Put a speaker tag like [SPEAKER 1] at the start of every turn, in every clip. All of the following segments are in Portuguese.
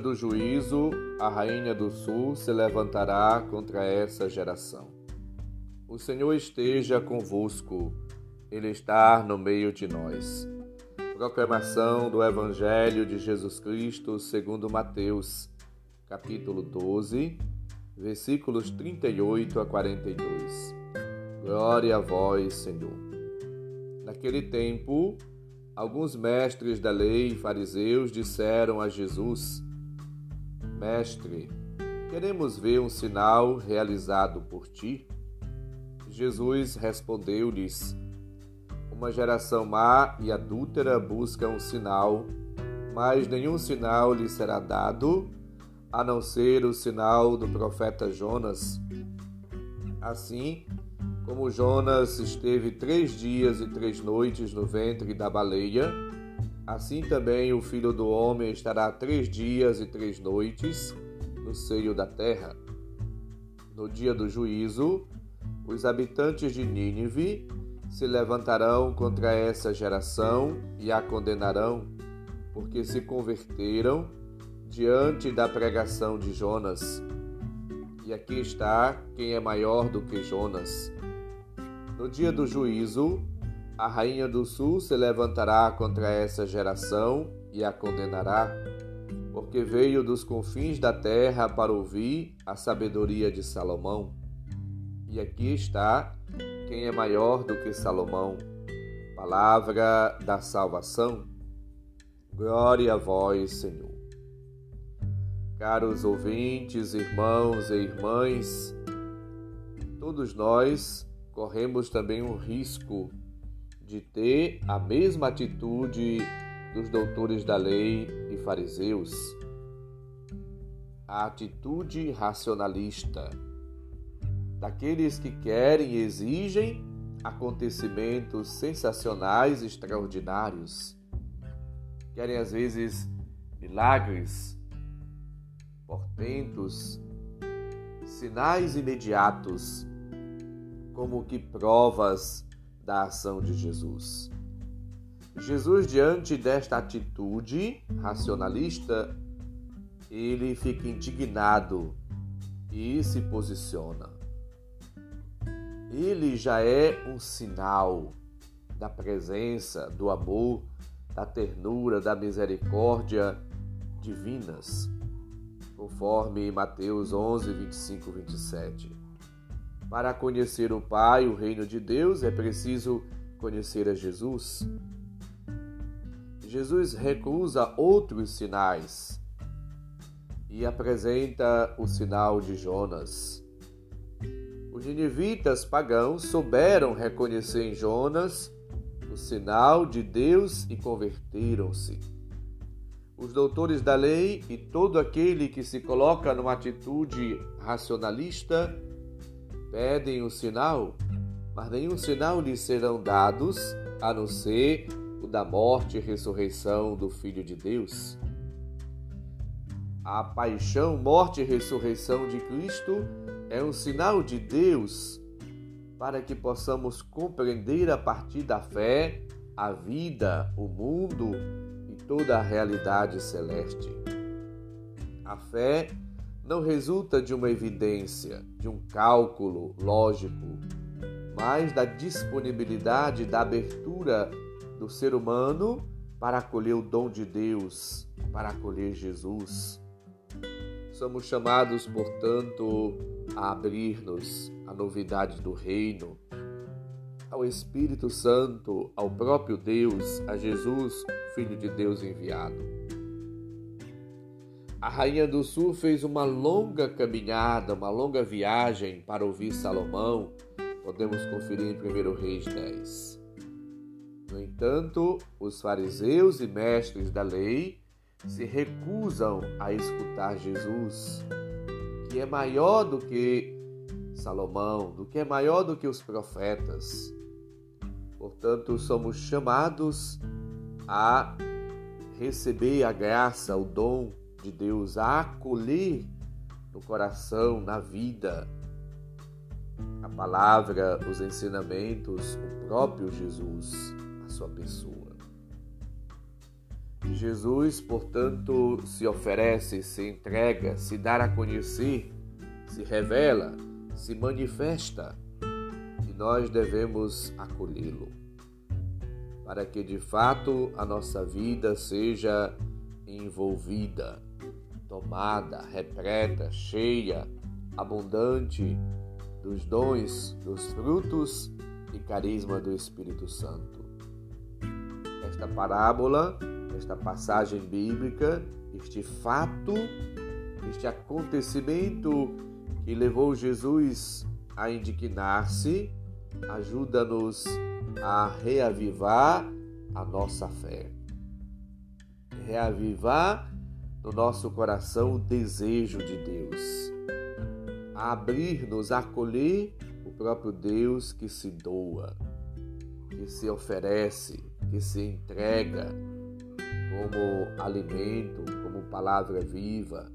[SPEAKER 1] do juízo, a rainha do sul se levantará contra essa geração. O Senhor esteja convosco, Ele está no meio de nós. Proclamação do Evangelho de Jesus Cristo segundo Mateus, capítulo 12, versículos 38 a 42. Glória a vós, Senhor. Naquele tempo, Alguns mestres da lei e fariseus disseram a Jesus: Mestre, queremos ver um sinal realizado por ti. Jesus respondeu-lhes: Uma geração má e adúltera busca um sinal, mas nenhum sinal lhe será dado, a não ser o sinal do profeta Jonas. Assim, como Jonas esteve três dias e três noites no ventre da baleia, assim também o filho do homem estará três dias e três noites no seio da terra. No dia do juízo, os habitantes de Nínive se levantarão contra essa geração e a condenarão, porque se converteram diante da pregação de Jonas. E aqui está quem é maior do que Jonas. No dia do juízo, a rainha do sul se levantará contra essa geração e a condenará, porque veio dos confins da terra para ouvir a sabedoria de Salomão. E aqui está quem é maior do que Salomão. Palavra da salvação. Glória a vós, Senhor. Caros ouvintes, irmãos e irmãs, todos nós corremos também o risco de ter a mesma atitude dos doutores da lei e fariseus, a atitude racionalista, daqueles que querem e exigem acontecimentos sensacionais, extraordinários, querem às vezes milagres, portentos, sinais imediatos como que provas da ação de Jesus. Jesus, diante desta atitude racionalista, ele fica indignado e se posiciona. Ele já é um sinal da presença, do amor, da ternura, da misericórdia divinas, conforme Mateus 11, 25, 27. Para conhecer o Pai, o reino de Deus, é preciso conhecer a Jesus. Jesus recusa outros sinais e apresenta o sinal de Jonas. Os ninivitas pagãos souberam reconhecer em Jonas o sinal de Deus e converteram-se. Os doutores da lei e todo aquele que se coloca numa atitude racionalista pedem o sinal, mas nenhum sinal lhes serão dados a não ser o da morte e ressurreição do Filho de Deus. A paixão, morte e ressurreição de Cristo é um sinal de Deus para que possamos compreender a partir da fé a vida, o mundo e toda a realidade celeste. A fé não resulta de uma evidência, de um cálculo lógico, mas da disponibilidade, da abertura do ser humano para acolher o dom de Deus, para acolher Jesus. Somos chamados, portanto, a abrir-nos à novidade do reino, ao Espírito Santo, ao próprio Deus, a Jesus, Filho de Deus enviado. A rainha do sul fez uma longa caminhada, uma longa viagem para ouvir Salomão. Podemos conferir em 1 Reis 10. No entanto, os fariseus e mestres da lei se recusam a escutar Jesus, que é maior do que Salomão, do que é maior do que os profetas. Portanto, somos chamados a receber a graça, o dom de Deus, a acolher no coração, na vida, a palavra, os ensinamentos, o próprio Jesus, a sua pessoa. Jesus, portanto, se oferece, se entrega, se dá a conhecer, se revela, se manifesta. E nós devemos acolhê-lo. Para que de fato a nossa vida seja envolvida, tomada, repleta, cheia, abundante dos dons, dos frutos e carisma do Espírito Santo. Esta parábola, esta passagem bíblica, este fato, este acontecimento que levou Jesus a indignar-se, ajuda-nos a reavivar a nossa fé. Reavivar no nosso coração o desejo de Deus. Abrir-nos acolher o próprio Deus que se doa, que se oferece, que se entrega como alimento, como palavra viva,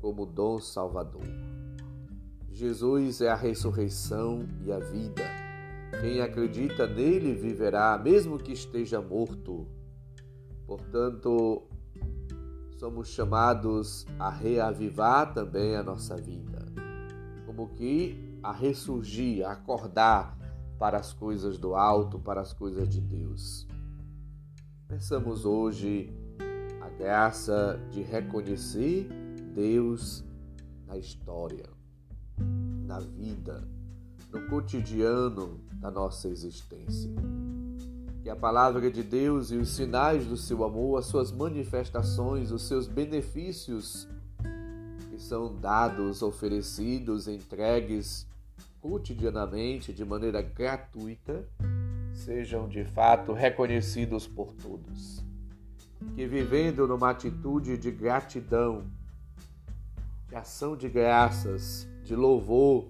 [SPEAKER 1] como dom salvador. Jesus é a ressurreição e a vida. Quem acredita nele viverá, mesmo que esteja morto. Portanto, somos chamados a reavivar também a nossa vida, como que a ressurgir, a acordar para as coisas do alto, para as coisas de Deus. Pensamos hoje a graça de reconhecer Deus na história, na vida, no cotidiano da nossa existência. Que a palavra de Deus e os sinais do seu amor, as suas manifestações, os seus benefícios que são dados, oferecidos, entregues cotidianamente de maneira gratuita, sejam de fato reconhecidos por todos. Que vivendo numa atitude de gratidão, de ação de graças, de louvor,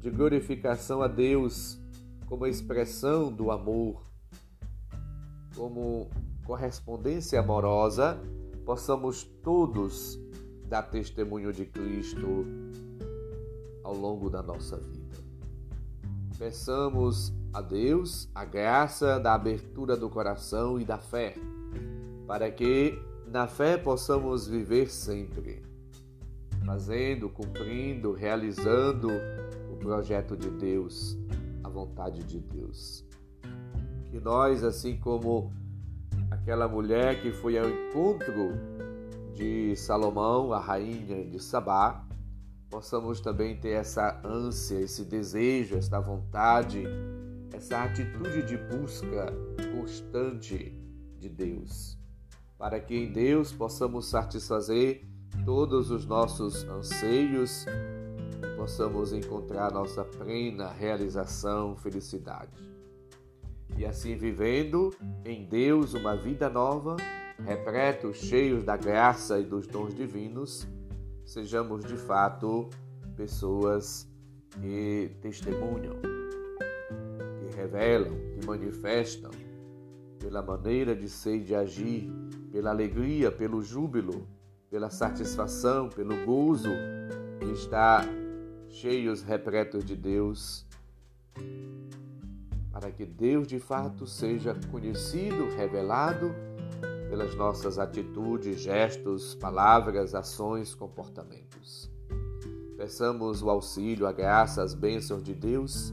[SPEAKER 1] de glorificação a Deus, como expressão do amor, como correspondência amorosa, possamos todos dar testemunho de Cristo ao longo da nossa vida. Peçamos a Deus a graça da abertura do coração e da fé, para que na fé possamos viver sempre, fazendo, cumprindo, realizando o projeto de Deus vontade de Deus. Que nós, assim como aquela mulher que foi ao encontro de Salomão, a rainha de Sabá, possamos também ter essa ânsia, esse desejo, essa vontade, essa atitude de busca constante de Deus, para que em Deus possamos satisfazer todos os nossos anseios possamos encontrar nossa plena realização, felicidade. E assim vivendo em Deus uma vida nova, repletos, cheios da graça e dos dons divinos, sejamos de fato pessoas que testemunham, que revelam, que manifestam pela maneira de ser e de agir, pela alegria, pelo júbilo, pela satisfação, pelo gozo que está cheios, repletos de Deus, para que Deus de fato seja conhecido, revelado pelas nossas atitudes, gestos, palavras, ações, comportamentos. Peçamos o auxílio, a graça, as bênçãos de Deus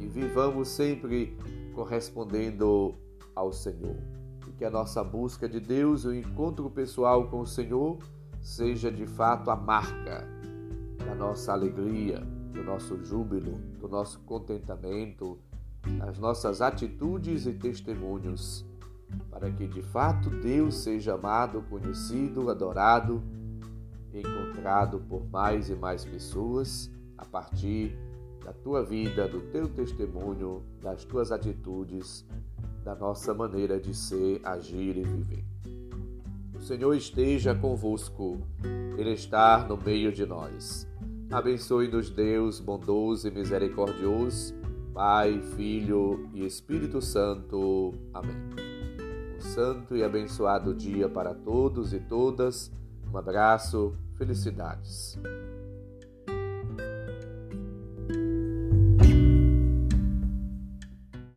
[SPEAKER 1] e vivamos sempre correspondendo ao Senhor. E que a nossa busca de Deus, o encontro pessoal com o Senhor, seja de fato a marca da nossa alegria, do nosso júbilo, do nosso contentamento, das nossas atitudes e testemunhos, para que de fato Deus seja amado, conhecido, adorado encontrado por mais e mais pessoas a partir da tua vida, do teu testemunho, das tuas atitudes, da nossa maneira de ser, agir e viver. O Senhor esteja convosco, Ele está no meio de nós. Abençoe-nos, Deus bondoso e misericordioso, Pai, Filho e Espírito Santo. Amém. Um santo e abençoado dia para todos e todas. Um abraço, felicidades.